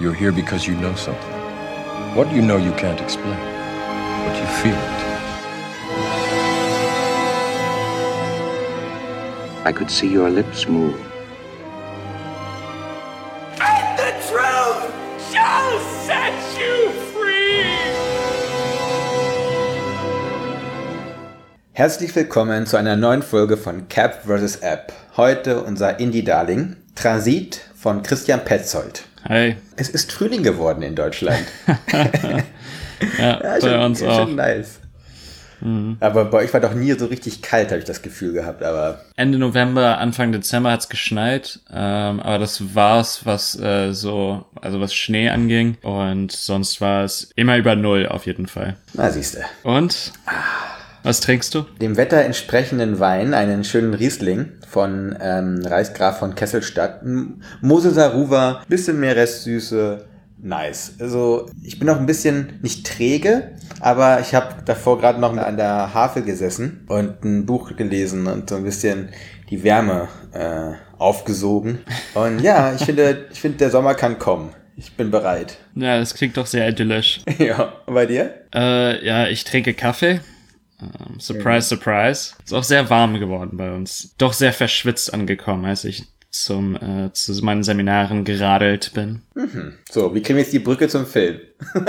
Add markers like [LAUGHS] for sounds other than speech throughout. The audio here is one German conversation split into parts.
You're here because you know something. What you know you can't explain, but you feel it. I could see your lips move. And the truth shall set you free! Herzlich willkommen zu einer neuen Folge von Cap vs. App. Heute unser Indie-Darling Transit von Christian Petzold. Hi. Es ist Frühling geworden in Deutschland. [LAUGHS] Ja, bei schon, uns schon auch. nice. Aber bei euch war doch nie so richtig kalt, habe ich das Gefühl gehabt. Aber Ende November, Anfang Dezember hat's geschneit, ähm, aber das war's, was äh, so, also was Schnee anging. Und sonst war es immer über Null auf jeden Fall. na siehste. Und? Was trinkst du? Dem Wetter entsprechenden Wein, einen schönen Riesling von ähm, Reichsgraf von Kesselstadt. Moseser Ruwer, bisschen mehr Restsüße. Nice. Also ich bin noch ein bisschen nicht träge, aber ich habe davor gerade noch an der Havel gesessen und ein Buch gelesen und so ein bisschen die Wärme äh, aufgesogen. Und ja, ich finde, [LAUGHS] ich finde, der Sommer kann kommen. Ich bin bereit. Ja, das klingt doch sehr idyllisch. [LAUGHS] ja, und bei dir? Äh, ja, ich trinke Kaffee. Ähm, surprise, surprise. Ist auch sehr warm geworden bei uns. Doch sehr verschwitzt angekommen, als ich zum äh, zu meinen Seminaren geradelt bin. So, wie kriegen wir jetzt die Brücke zum Film? [LAUGHS]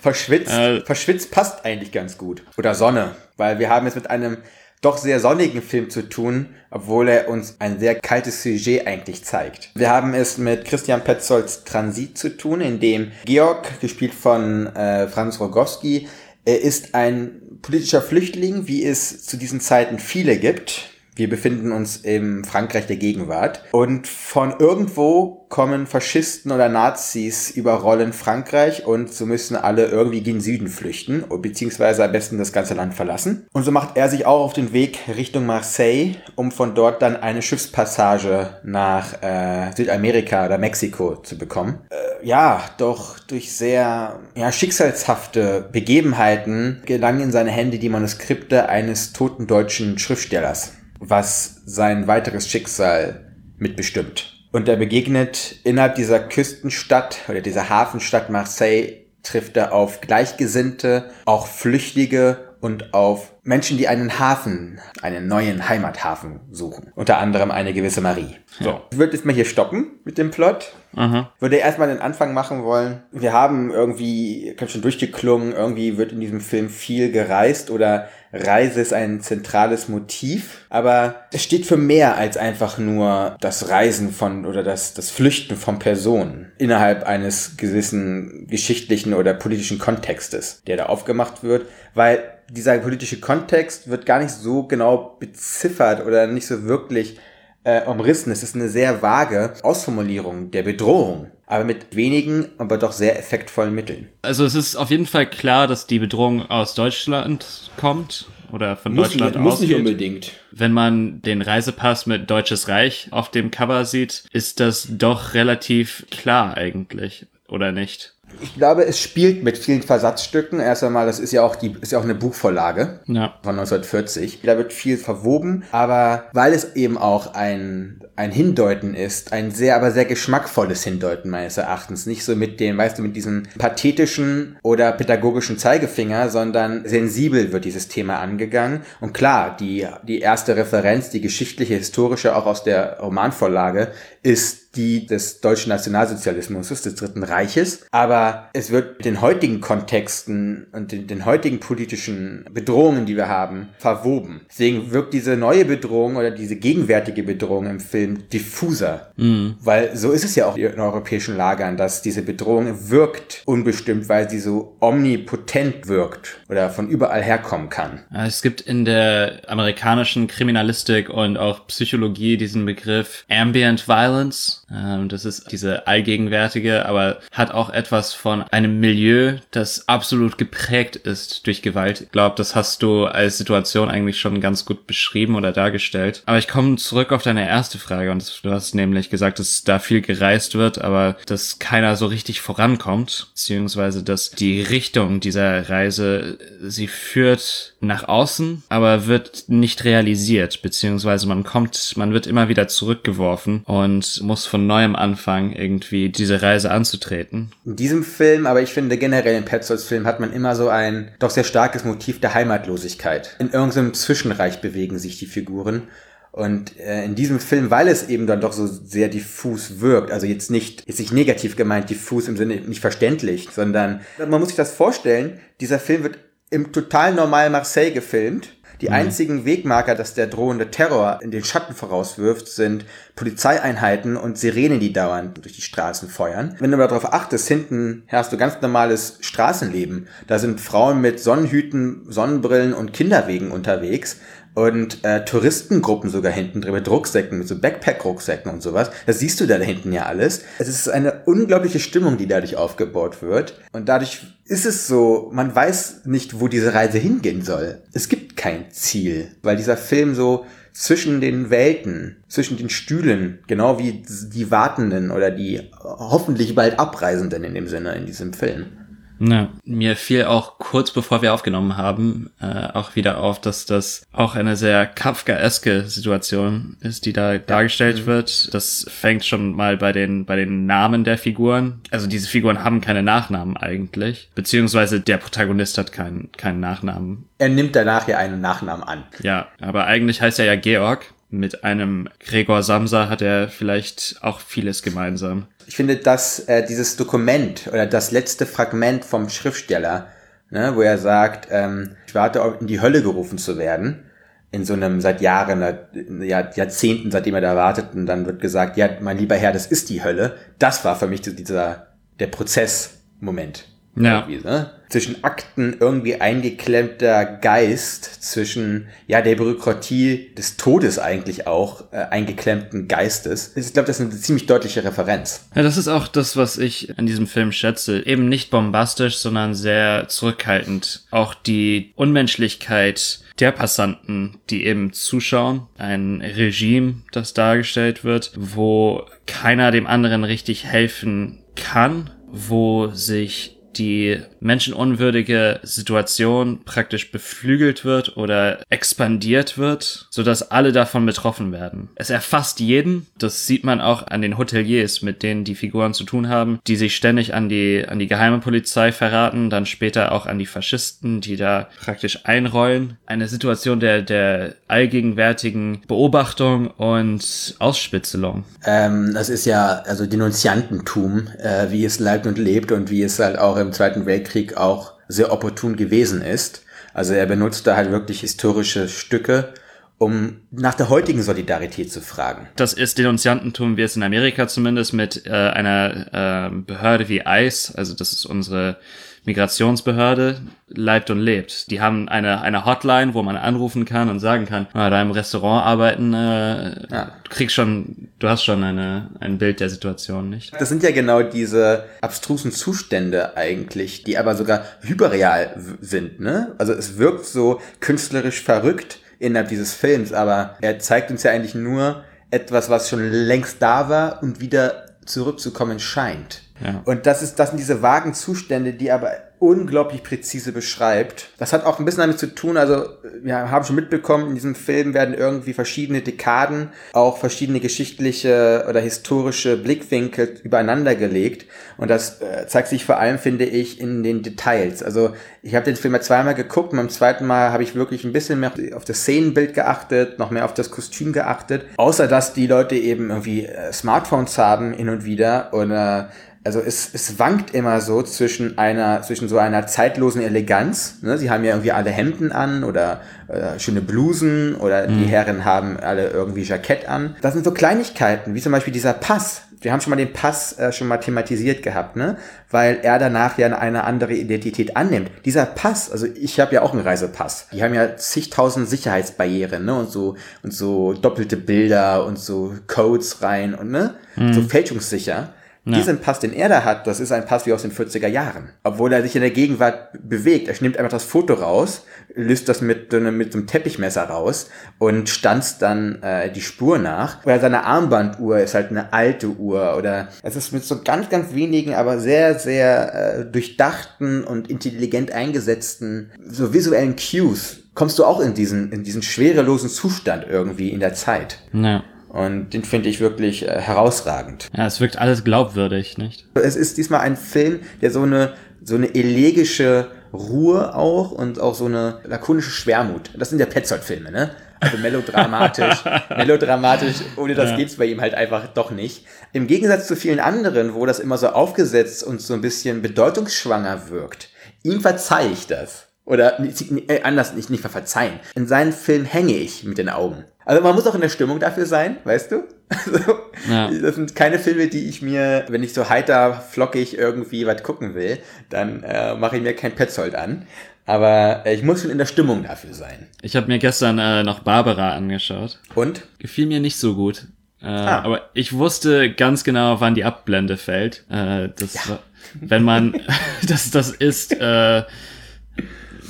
verschwitzt, Äh. verschwitzt passt eigentlich ganz gut. Oder Sonne, weil wir haben es mit einem doch sehr sonnigen Film zu tun, obwohl er uns ein sehr kaltes Sujet eigentlich zeigt. Wir haben es mit Christian Petzolds Transit zu tun, in dem Georg, gespielt von äh, Franz Rogowski, er ist ein politischer Flüchtling, wie es zu diesen Zeiten viele gibt. Wir befinden uns im Frankreich der Gegenwart und von irgendwo kommen Faschisten oder Nazis überrollen Frankreich und so müssen alle irgendwie gen Süden flüchten, beziehungsweise am besten das ganze Land verlassen. Und so macht er sich auch auf den Weg Richtung Marseille, um von dort dann eine Schiffspassage nach äh, Südamerika oder Mexiko zu bekommen. Äh, ja, doch durch sehr ja, schicksalshafte Begebenheiten gelangen in seine Hände die Manuskripte eines toten deutschen Schriftstellers was sein weiteres Schicksal mitbestimmt. Und er begegnet innerhalb dieser Küstenstadt oder dieser Hafenstadt Marseille trifft er auf Gleichgesinnte, auch Flüchtige und auf Menschen, die einen Hafen, einen neuen Heimathafen suchen. Unter anderem eine gewisse Marie. So. Ich würde jetzt mal hier stoppen mit dem Plot. Aha. Würde erstmal den Anfang machen wollen. Wir haben irgendwie, ich hab schon durchgeklungen, irgendwie wird in diesem Film viel gereist oder Reise ist ein zentrales Motiv, aber es steht für mehr als einfach nur das Reisen von oder das, das Flüchten von Personen innerhalb eines gewissen geschichtlichen oder politischen Kontextes, der da aufgemacht wird, weil dieser politische Kontext wird gar nicht so genau beziffert oder nicht so wirklich äh, umrissen. Es ist eine sehr vage Ausformulierung der Bedrohung, aber mit wenigen, aber doch sehr effektvollen Mitteln. Also es ist auf jeden Fall klar, dass die Bedrohung aus Deutschland kommt oder von Deutschland ausgeht. unbedingt. Wenn man den Reisepass mit Deutsches Reich auf dem Cover sieht, ist das doch relativ klar eigentlich, oder nicht? Ich glaube, es spielt mit vielen Versatzstücken. Erst einmal, das ist ja auch die, ist ja auch eine Buchvorlage Ja. von 1940. Da wird viel verwoben, aber weil es eben auch ein, ein Hindeuten ist, ein sehr, aber sehr geschmackvolles Hindeuten meines Erachtens. Nicht so mit dem, weißt du, mit diesem pathetischen oder pädagogischen Zeigefinger, sondern sensibel wird dieses Thema angegangen. Und klar, die, die erste Referenz, die geschichtliche, historische, auch aus der Romanvorlage, ist die des deutschen Nationalsozialismus, des Dritten Reiches. Aber es wird mit den heutigen Kontexten und den, den heutigen politischen Bedrohungen, die wir haben, verwoben. Deswegen wirkt diese neue Bedrohung oder diese gegenwärtige Bedrohung im Film diffuser. Weil so ist es ja auch in europäischen Lagern, dass diese Bedrohung wirkt unbestimmt, weil sie so omnipotent wirkt oder von überall herkommen kann. Es gibt in der amerikanischen Kriminalistik und auch Psychologie diesen Begriff Ambient Violence. Ähm, Das ist diese allgegenwärtige, aber hat auch etwas von einem Milieu, das absolut geprägt ist durch Gewalt. Ich glaube, das hast du als Situation eigentlich schon ganz gut beschrieben oder dargestellt. Aber ich komme zurück auf deine erste Frage und du hast nämlich gesagt, dass da viel gereist wird, aber dass keiner so richtig vorankommt, beziehungsweise dass die Richtung dieser Reise, sie führt nach außen, aber wird nicht realisiert, beziehungsweise man kommt, man wird immer wieder zurückgeworfen und muss von neuem anfangen, irgendwie diese Reise anzutreten. In diesem Film, aber ich finde generell in Petzolds Film hat man immer so ein doch sehr starkes Motiv der Heimatlosigkeit. In irgendeinem Zwischenreich bewegen sich die Figuren. Und äh, in diesem Film, weil es eben dann doch so sehr diffus wirkt, also jetzt nicht, ist nicht negativ gemeint, diffus im Sinne nicht verständlich, sondern man muss sich das vorstellen, dieser Film wird im total normalen Marseille gefilmt die mhm. einzigen Wegmarker, dass der drohende Terror in den Schatten vorauswirft, sind Polizeieinheiten und Sirenen, die dauernd durch die Straßen feuern. Wenn du aber darauf achtest, hinten hast du ganz normales Straßenleben. Da sind Frauen mit Sonnenhüten, Sonnenbrillen und Kinderwegen unterwegs und äh, Touristengruppen sogar hinten drin mit Rucksäcken, mit so Backpack-Rucksäcken und sowas. Das siehst du da hinten ja alles. Es ist eine unglaubliche Stimmung, die dadurch aufgebaut wird. Und dadurch ist es so, man weiß nicht, wo diese Reise hingehen soll. Es gibt kein Ziel, weil dieser Film so zwischen den Welten, zwischen den Stühlen, genau wie die Wartenden oder die hoffentlich bald Abreisenden in dem Sinne in diesem Film. Ja, mir fiel auch kurz bevor wir aufgenommen haben, äh, auch wieder auf, dass das auch eine sehr Kafkaeske Situation ist, die da dargestellt mhm. wird. Das fängt schon mal bei den, bei den Namen der Figuren. Also diese Figuren haben keine Nachnamen eigentlich. Beziehungsweise der Protagonist hat keinen, keinen Nachnamen. Er nimmt danach ja einen Nachnamen an. Ja, aber eigentlich heißt er ja Georg. Mit einem Gregor Samsa hat er vielleicht auch vieles gemeinsam ich finde, dass äh, dieses Dokument oder das letzte Fragment vom Schriftsteller, ne, wo er sagt, ähm, ich warte in die Hölle gerufen zu werden, in so einem seit Jahren, Jahr, Jahrzehnten, seitdem er da wartet, und dann wird gesagt, ja, mein lieber Herr, das ist die Hölle. Das war für mich dieser der Prozessmoment. Ja. Ne? Zwischen Akten irgendwie eingeklemmter Geist, zwischen ja der Bürokratie des Todes eigentlich auch äh, eingeklemmten Geistes. Ich glaube, das ist eine ziemlich deutliche Referenz. Ja, das ist auch das, was ich an diesem Film schätze. Eben nicht bombastisch, sondern sehr zurückhaltend. Auch die Unmenschlichkeit der Passanten, die eben zuschauen. Ein Regime, das dargestellt wird, wo keiner dem anderen richtig helfen kann, wo sich die menschenunwürdige Situation praktisch beflügelt wird oder expandiert wird, sodass alle davon betroffen werden. Es erfasst jeden. Das sieht man auch an den Hoteliers, mit denen die Figuren zu tun haben, die sich ständig an die, an die geheime Polizei verraten, dann später auch an die Faschisten, die da praktisch einrollen. Eine Situation der, der allgegenwärtigen Beobachtung und Ausspitzelung. Ähm, das ist ja also Denunziantentum, äh, wie es lebt und lebt und wie es halt auch im Zweiten Weltkrieg auch sehr opportun gewesen ist. Also er benutzt da halt wirklich historische Stücke, um nach der heutigen Solidarität zu fragen. Das ist Denunziantentum, wie es in Amerika zumindest mit äh, einer äh, Behörde wie ICE, also das ist unsere Migrationsbehörde leibt und lebt. Die haben eine, eine Hotline, wo man anrufen kann und sagen kann, ah, da im Restaurant arbeiten, äh, ja. du kriegst schon, du hast schon eine, ein Bild der Situation, nicht? Das sind ja genau diese abstrusen Zustände eigentlich, die aber sogar hyperreal sind, ne? Also es wirkt so künstlerisch verrückt innerhalb dieses Films, aber er zeigt uns ja eigentlich nur etwas, was schon längst da war und wieder zurückzukommen scheint. Ja. Und das ist, das sind diese vagen Zustände, die aber unglaublich präzise beschreibt. Das hat auch ein bisschen damit zu tun, also wir haben schon mitbekommen, in diesem Film werden irgendwie verschiedene Dekaden, auch verschiedene geschichtliche oder historische Blickwinkel übereinander gelegt. Und das äh, zeigt sich vor allem, finde ich, in den Details. Also ich habe den Film ja zweimal geguckt und beim zweiten Mal habe ich wirklich ein bisschen mehr auf das Szenenbild geachtet, noch mehr auf das Kostüm geachtet. Außer dass die Leute eben irgendwie äh, Smartphones haben hin und wieder oder also es, es wankt immer so zwischen einer, zwischen so einer zeitlosen Eleganz. Ne? Sie haben ja irgendwie alle Hemden an oder äh, schöne Blusen oder mhm. die Herren haben alle irgendwie Jackett an. Das sind so Kleinigkeiten, wie zum Beispiel dieser Pass. Wir haben schon mal den Pass äh, schon mal thematisiert gehabt, ne? Weil er danach ja eine andere Identität annimmt. Dieser Pass, also ich habe ja auch einen Reisepass. Die haben ja zigtausend Sicherheitsbarrieren, ne? Und so und so doppelte Bilder und so Codes rein und ne? Mhm. So fälschungssicher. Ja. Diesen Pass, den er da hat, das ist ein Pass wie aus den 40er Jahren. Obwohl er sich in der Gegenwart bewegt. Er nimmt einfach das Foto raus, löst das mit, mit so einem Teppichmesser raus und stanzt dann äh, die Spur nach. Oder seine Armbanduhr ist halt eine alte Uhr. Oder es ist mit so ganz, ganz wenigen, aber sehr, sehr äh, durchdachten und intelligent eingesetzten so visuellen Cues kommst du auch in diesen, in diesen schwerelosen Zustand irgendwie in der Zeit. Ja. Und den finde ich wirklich äh, herausragend. Ja, es wirkt alles glaubwürdig, nicht? Es ist diesmal ein Film, der so eine, so eine elegische Ruhe auch und auch so eine lakonische Schwermut. Das sind ja Petzold-Filme, ne? Also melodramatisch, [LAUGHS] melodramatisch, ohne das Ja. geht's bei ihm halt einfach doch nicht. Im Gegensatz zu vielen anderen, wo das immer so aufgesetzt und so ein bisschen bedeutungsschwanger wirkt, ihm verzeih ich das. Oder äh, anders nicht, nicht verzeihen. In seinen Film hänge ich mit den Augen. Also man muss auch in der Stimmung dafür sein, weißt du? [LAUGHS] Also, Ja. Das sind keine Filme, die ich mir, wenn ich so heiter, flockig irgendwie was gucken will, dann äh, mache ich mir kein Petzold an. Aber äh, ich muss schon in der Stimmung dafür sein. Ich habe mir gestern äh, noch Barbara angeschaut. Und? Gefiel mir nicht so gut. Äh, Ah. Aber ich wusste ganz genau, wann die Abblende fällt. Äh, das, war- Wenn man, [LAUGHS] das, das ist, äh,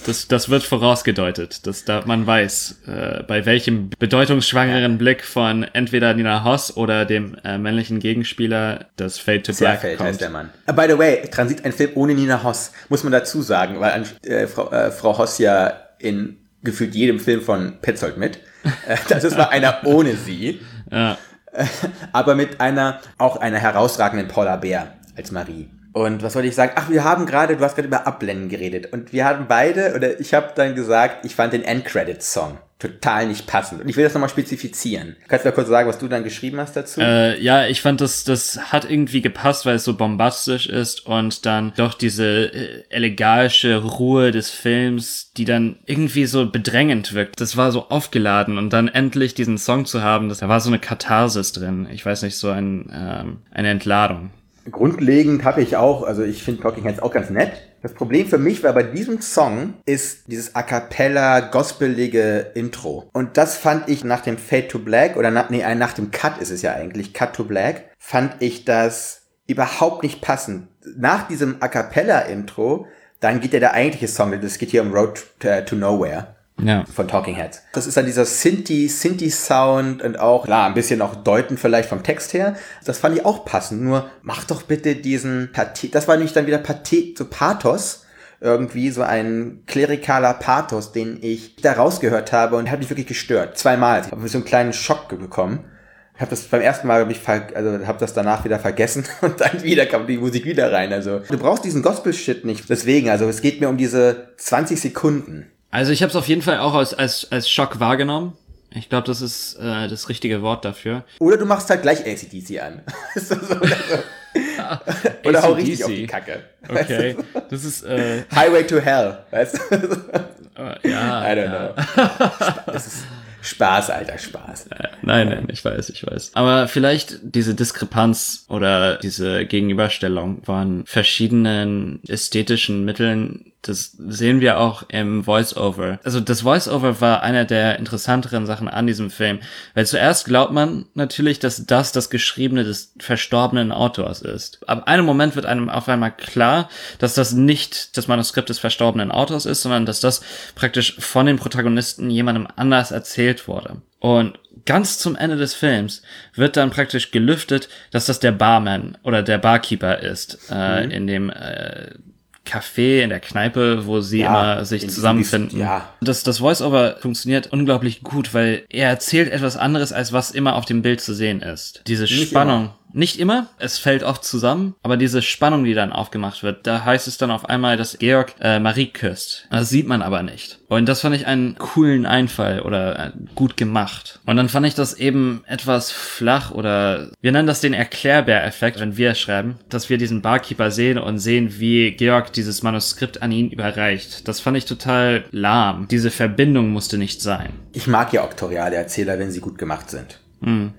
das, das wird vorausgedeutet, dass da man weiß, äh, bei welchem bedeutungsschwangeren Blick von entweder Nina Hoss oder dem äh, männlichen Gegenspieler das Fade to Black Zerfeld kommt. heißt der Mann. Uh, by the way, Transit ein Film ohne Nina Hoss, muss man dazu sagen, weil äh, Frau, äh, Frau Hoss ja in gefühlt jedem Film von Petzold mit. [LAUGHS] Äh, das ist mal einer ohne sie. Ja. [LAUGHS] aber mit einer, auch einer herausragenden Paula Bär als Marie. Und was wollte ich sagen? Ach, wir haben gerade, du hast gerade über Abblenden geredet. Und wir haben beide, oder ich habe dann gesagt, ich fand den Endcredits-Song total nicht passend. Und ich will das nochmal spezifizieren. Kannst du mal kurz sagen, was du dann geschrieben hast dazu? Äh, ja, ich fand, das, das hat irgendwie gepasst, weil es so bombastisch ist und dann doch diese äh, eleganische Ruhe des Films, die dann irgendwie so bedrängend wirkt. Das war so aufgeladen und dann endlich diesen Song zu haben, das, da war so eine Katharsis drin. Ich weiß nicht, so ein, ähm, eine Entladung. Grundlegend habe ich auch, also ich finde Talking Heads auch ganz nett. Das Problem für mich war bei diesem Song ist dieses a cappella gospelige Intro. Und das fand ich nach dem Fade to Black oder nach, nee, äh, nach dem Cut ist es ja eigentlich, Cut to Black, fand ich das überhaupt nicht passend. Nach diesem a cappella Intro, dann geht ja der eigentliche Song, das geht hier um Road to, to Nowhere Ja. von Talking Heads. Das ist dann dieser Synthi, Synthi-Sound und auch, klar, ein bisschen auch deuten vielleicht vom Text her. Das fand ich auch passend. Nur mach doch bitte diesen Pathet, das war nämlich dann wieder Pathet, so Pathos. Irgendwie so ein klerikaler Pathos, den ich da rausgehört habe und hat mich wirklich gestört. Zweimal. Ich habe so einen kleinen Schock bekommen. Ich habe das beim ersten Mal, hab ich ver also habe das danach wieder vergessen [LAUGHS] und dann wieder kam die Musik wieder rein. Also du brauchst diesen Gospel-Shit nicht. Deswegen, also es geht mir um diese 20 Sekunden. Also ich habe es auf jeden Fall auch als, als, als Schock wahrgenommen. Ich glaube, das ist äh, das richtige Wort dafür. Oder du machst halt gleich ACDC an. [LAUGHS] Du, so, oder so. [LAUGHS] oder hau richtig auf die Kacke. Weißt du? Okay, das ist, äh, Highway to Hell. Weißt du? [LAUGHS] äh, ja. I don't ja. know. Das ist Spaß, alter Spaß. Nein, nein, ich weiß, ich weiß. Aber vielleicht diese Diskrepanz oder diese Gegenüberstellung von verschiedenen ästhetischen Mitteln, das sehen wir auch im Voice-Over. Also das Voice-Over war einer der interessanteren Sachen an diesem Film, weil zuerst glaubt man natürlich, dass das das Geschriebene des verstorbenen Autors ist. Ab einem Moment wird einem auf einmal klar, dass das nicht das Manuskript des verstorbenen Autors ist, sondern dass das praktisch von den Protagonisten jemandem anders erzählt wurde. Und ganz zum Ende des Films wird dann praktisch gelüftet, dass das der Barman oder der Barkeeper ist, äh, in dem äh, Café, in der Kneipe, wo sie Ja, immer sich in- zusammenfinden. ja. Das, das Voice-Over funktioniert unglaublich gut, weil er erzählt etwas anderes, als was immer auf dem Bild zu sehen ist. Diese Nicht Spannung. Nicht immer, es fällt oft zusammen, aber diese Spannung, die dann aufgemacht wird, da heißt es dann auf einmal, dass Georg äh, Marie küsst. Das sieht man aber nicht. Und das fand ich einen coolen Einfall oder äh, gut gemacht. Und dann fand ich das eben etwas flach oder wir nennen das den Erklärbär-Effekt, wenn wir schreiben, dass wir diesen Barkeeper sehen und sehen, wie Georg dieses Manuskript an ihn überreicht. Das fand ich total lahm. Diese Verbindung musste nicht sein. Ich mag ja oktoriale Erzähler, wenn sie gut gemacht sind.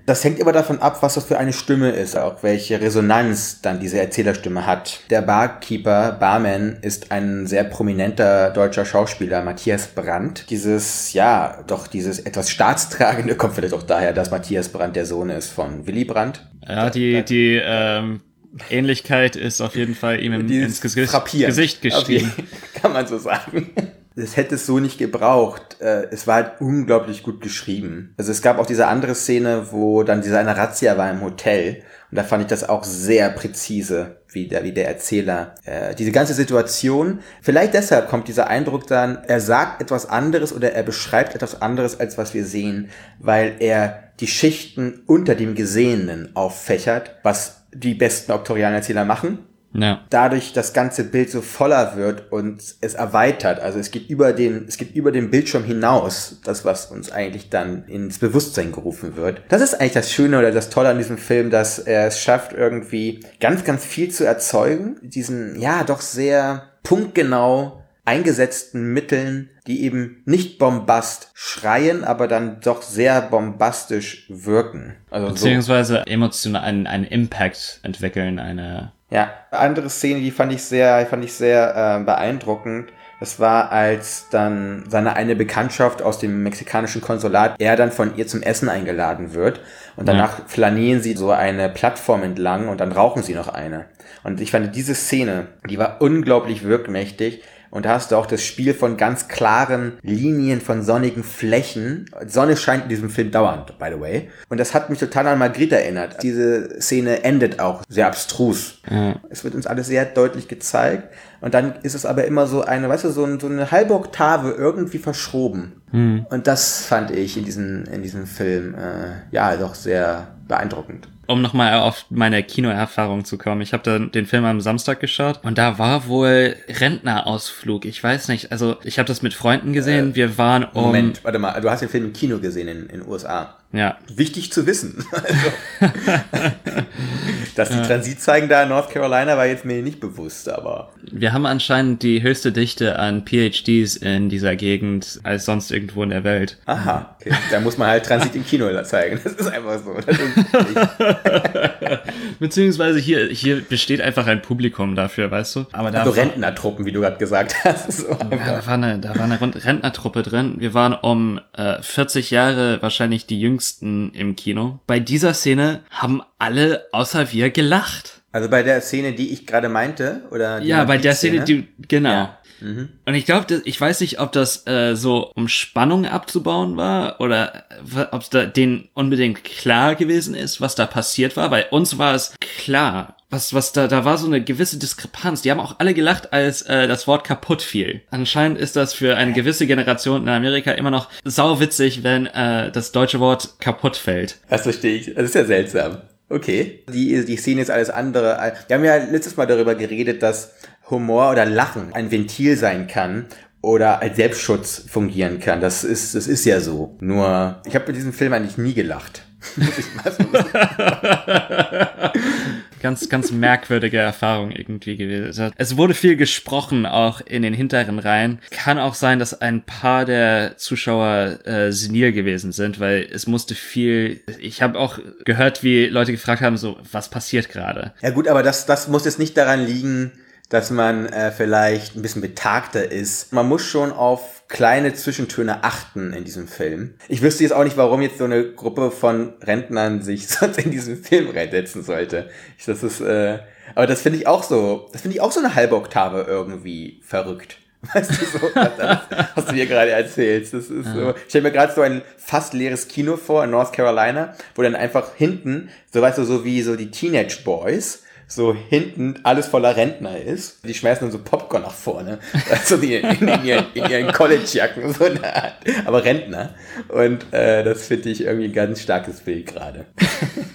Das hängt immer davon ab, was das für eine Stimme ist, auch welche Resonanz dann diese Erzählerstimme hat. Der Barkeeper, Barman, ist ein sehr prominenter deutscher Schauspieler, Matthias Brandt. Dieses, ja, doch dieses etwas staatstragende kommt vielleicht auch daher, dass Matthias Brandt der Sohn ist von Willy Brandt. Ja, die, die ähm, Ähnlichkeit ist auf jeden Fall ihm ins Gesicht. Gesicht geschrieben. Okay, [LAUGHS] Kann man so sagen. Es hätte es so nicht gebraucht. Äh, es war halt unglaublich gut geschrieben. Also es gab auch diese andere Szene, wo dann diese eine Razzia war im Hotel. Und da fand ich das auch sehr präzise, wie der, wie der Erzähler. Äh, diese ganze Situation, vielleicht deshalb kommt dieser Eindruck dann, er sagt etwas anderes oder er beschreibt etwas anderes, als was wir sehen, weil er die Schichten unter dem Gesehenen auffächert, was die besten Oktorianerzähler machen Ja. dadurch das ganze Bild so voller wird und es erweitert. Also es geht über den, es geht über den Bildschirm hinaus, das, was uns eigentlich dann ins Bewusstsein gerufen wird. Das ist eigentlich das Schöne oder das Tolle an diesem Film, dass er es schafft, irgendwie ganz, ganz viel zu erzeugen. Diesen, ja, doch sehr punktgenau eingesetzten Mitteln, die eben nicht bombast schreien, aber dann doch sehr bombastisch wirken. Also so. Beziehungsweise emotional einen, einen Impact entwickeln, eine. Ja, andere Szene, die fand ich sehr, fand ich sehr äh, beeindruckend. Das war, als dann seine eine Bekanntschaft aus dem mexikanischen Konsulat, er dann von ihr zum Essen eingeladen wird. Und danach flanieren sie so eine Plattform entlang und dann rauchen sie noch eine. Und ich fand diese Szene, die war unglaublich wirkmächtig. Und da hast du auch das Spiel von ganz klaren Linien, von sonnigen Flächen. Sonne scheint in diesem Film dauernd, by the way. Und das hat mich total an Margrit erinnert. Diese Szene endet auch sehr abstrus. Es wird uns alles sehr deutlich gezeigt. Und dann ist es aber immer so eine, weißt du, so, ein, so eine halbe Oktave irgendwie verschoben. Und das fand ich in diesem, in diesem Film, äh, ja, doch sehr beeindruckend. Um nochmal auf meine Kinoerfahrung zu kommen. Ich habe dann den Film am Samstag geschaut und da war wohl Rentnerausflug. Ich weiß nicht. Also ich habe das mit Freunden gesehen. Wir waren um. Moment, warte mal, du hast den Film im Kino gesehen in den USA. Ja. Wichtig zu wissen. [LAUGHS] Also, [LAUGHS] dass die Transitzeigen da in North Carolina war jetzt mir nicht bewusst, aber Wir haben anscheinend die höchste Dichte an PhDs in dieser Gegend als sonst irgendwo in der Welt. aha, okay. da muss man halt Transit im Kino zeigen. Das ist einfach so. [LAUGHS] [LAUGHS] Beziehungsweise hier, hier besteht einfach ein Publikum dafür, weißt du? Aber da so war- Rentnertruppen, wie du gerade gesagt hast. So da war eine, da war eine Rent- Rentnertruppe drin. Wir waren um äh, 40 Jahre wahrscheinlich die jüngsten im Kino. Bei dieser Szene haben alle außer wir gelacht. Also bei der Szene, die ich gerade meinte, oder die Ja, bei der Szene, Szene, die, genau. Ja. Mhm. Und ich glaube, ich weiß nicht, ob das äh, so, um Spannung abzubauen war oder ob es da denen unbedingt klar gewesen ist, was da passiert war. Bei uns war es klar. Was, was da, da war so eine gewisse Diskrepanz. Die haben auch alle gelacht, als äh, das Wort kaputt fiel. Anscheinend ist das für eine gewisse Generation in Amerika immer noch sauwitzig, wenn äh, das deutsche Wort kaputt fällt. Das verstehe ich. Das ist ja seltsam. Okay. Die, die Szene ist alles andere. Wir haben ja letztes Mal darüber geredet, dass Humor oder Lachen ein Ventil sein kann oder als Selbstschutz fungieren kann. Das ist, das ist ja so. Nur, ich habe mit diesem Film eigentlich nie gelacht. [LAUGHS] [LAUGHS] Ganz, ganz merkwürdige Erfahrung irgendwie gewesen. Es wurde viel gesprochen, auch in den hinteren Reihen. Kann auch sein, dass ein paar der Zuschauer äh, senil gewesen sind, weil es musste viel. Ich habe auch gehört, wie Leute gefragt haben, so was passiert gerade. ja gut, aber das, das muss jetzt nicht daran liegen, dass man äh, vielleicht ein bisschen betagter ist. Man muss schon auf kleine Zwischentöne achten in diesem Film. Ich wüsste jetzt auch nicht, warum jetzt so eine Gruppe von Rentnern sich [LAUGHS] sonst in diesen Film reinsetzen sollte. Ich, das ist, äh, aber das finde ich auch so, das finde ich auch so eine halbe Oktave irgendwie verrückt. [LAUGHS] Weißt du so, das, was du hier gerade erzählst. Das ist so. Ich stelle mir gerade so ein fast leeres Kino vor in North Carolina, wo dann einfach hinten, so weißt du, so wie so die Teenage Boys, so hinten alles voller Rentner ist. Die schmeißen dann so Popcorn nach vorne. [LAUGHS] Also die in, in ihren, in ihren College-Jacken, so eine Art. Aber Rentner. Und äh, das finde ich irgendwie ein ganz starkes Bild gerade.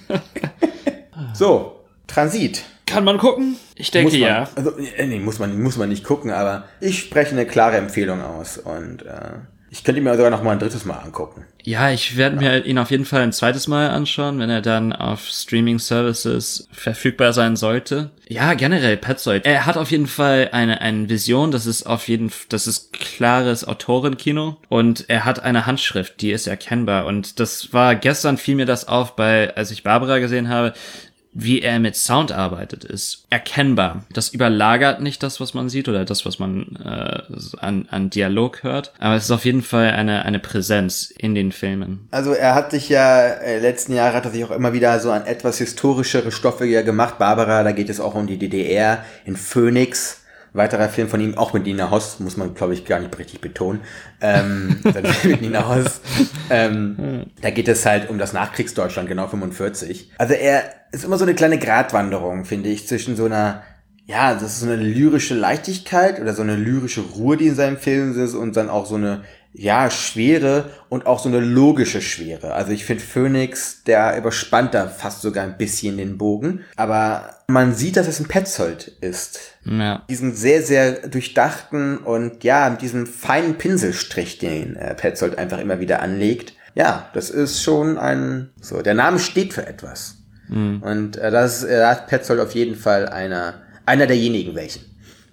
[LAUGHS] so, Transit. Kann man gucken? Ich denke Muss man, ja. Also, äh, nee, muss man, muss man nicht gucken, aber ich spreche eine klare Empfehlung aus und äh, ich könnte ihn mir sogar noch mal ein drittes Mal angucken. Ja, ich werde mir ihn auf jeden Fall ein zweites Mal anschauen, wenn er dann auf Streaming Services verfügbar sein sollte. Ja, generell Petzold. Er hat auf jeden Fall eine, eine Vision, das ist auf jeden das ist klares Autorenkino und er hat eine Handschrift, die ist erkennbar und das war gestern fiel mir das auf bei als ich Barbara gesehen habe, wie er mit Sound arbeitet, ist erkennbar. Das überlagert nicht das, was man sieht oder das, was man äh, an, an Dialog hört. Aber es ist auf jeden Fall eine, eine Präsenz in den Filmen. Also er hat sich ja, äh, letzten Jahre hat er sich auch immer wieder so an etwas historischere Stoffe ja gemacht. Barbara, da geht es auch um die DDR in Phoenix. weiterer Film von ihm, auch mit Nina Hoss, muss man, glaube ich, gar nicht richtig betonen. Ähm, [LAUGHS] [LAUGHS] mit Nina Hoss. Ähm, da geht es halt um das Nachkriegsdeutschland, genau 45. Also er ist immer so eine kleine Gratwanderung, finde ich, zwischen so einer ja, das ist so eine lyrische Leichtigkeit oder so eine lyrische Ruhe, die in seinem Film ist und dann auch so eine ja, Schwere und auch so eine logische Schwere. Also ich finde Phoenix, der überspannt da fast sogar ein bisschen den Bogen. Aber man sieht, dass es ein Petzold ist. Ja. Diesen sehr, sehr durchdachten und ja, mit diesem feinen Pinselstrich, den äh, Petzold einfach immer wieder anlegt. Ja, das ist schon ein, so, der Name steht für etwas. Mhm. Und äh, das äh, hat Petzold auf jeden Fall einer, einer derjenigen welchen.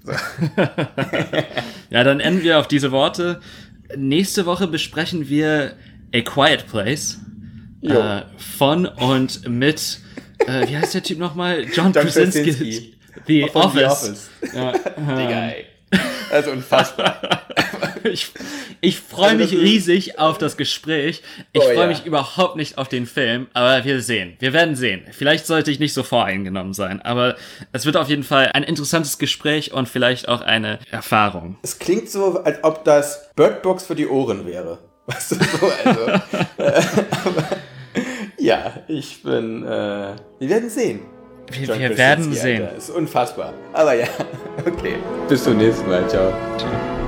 So. [LAUGHS] ja, dann enden wir auf diese Worte. Nächste Woche besprechen wir A Quiet Place äh, von und mit, äh, wie heißt der Typ nochmal? John, John Krasinski. Krasinski. The Office. The Office. Ja, [LAUGHS] Digga, ey. Also unfassbar. [LAUGHS] ich ich freue also mich riesig auf das Gespräch. Ich oh, freue ja. mich überhaupt nicht auf den Film, aber wir sehen. Wir werden sehen. Vielleicht sollte ich nicht so voreingenommen sein, aber es wird auf jeden Fall ein interessantes Gespräch und vielleicht auch eine Erfahrung. Es klingt so, als ob das Birdbox für die Ohren wäre. [LAUGHS] Weißt du, so, also. aber, [LAUGHS] ja, ich bin, äh, wir werden sehen. Wir, wir werden sehen. Alter. Ist unfassbar. Aber ja, [LAUGHS] okay. Bis zum nächsten Mal. Ciao. Ciao.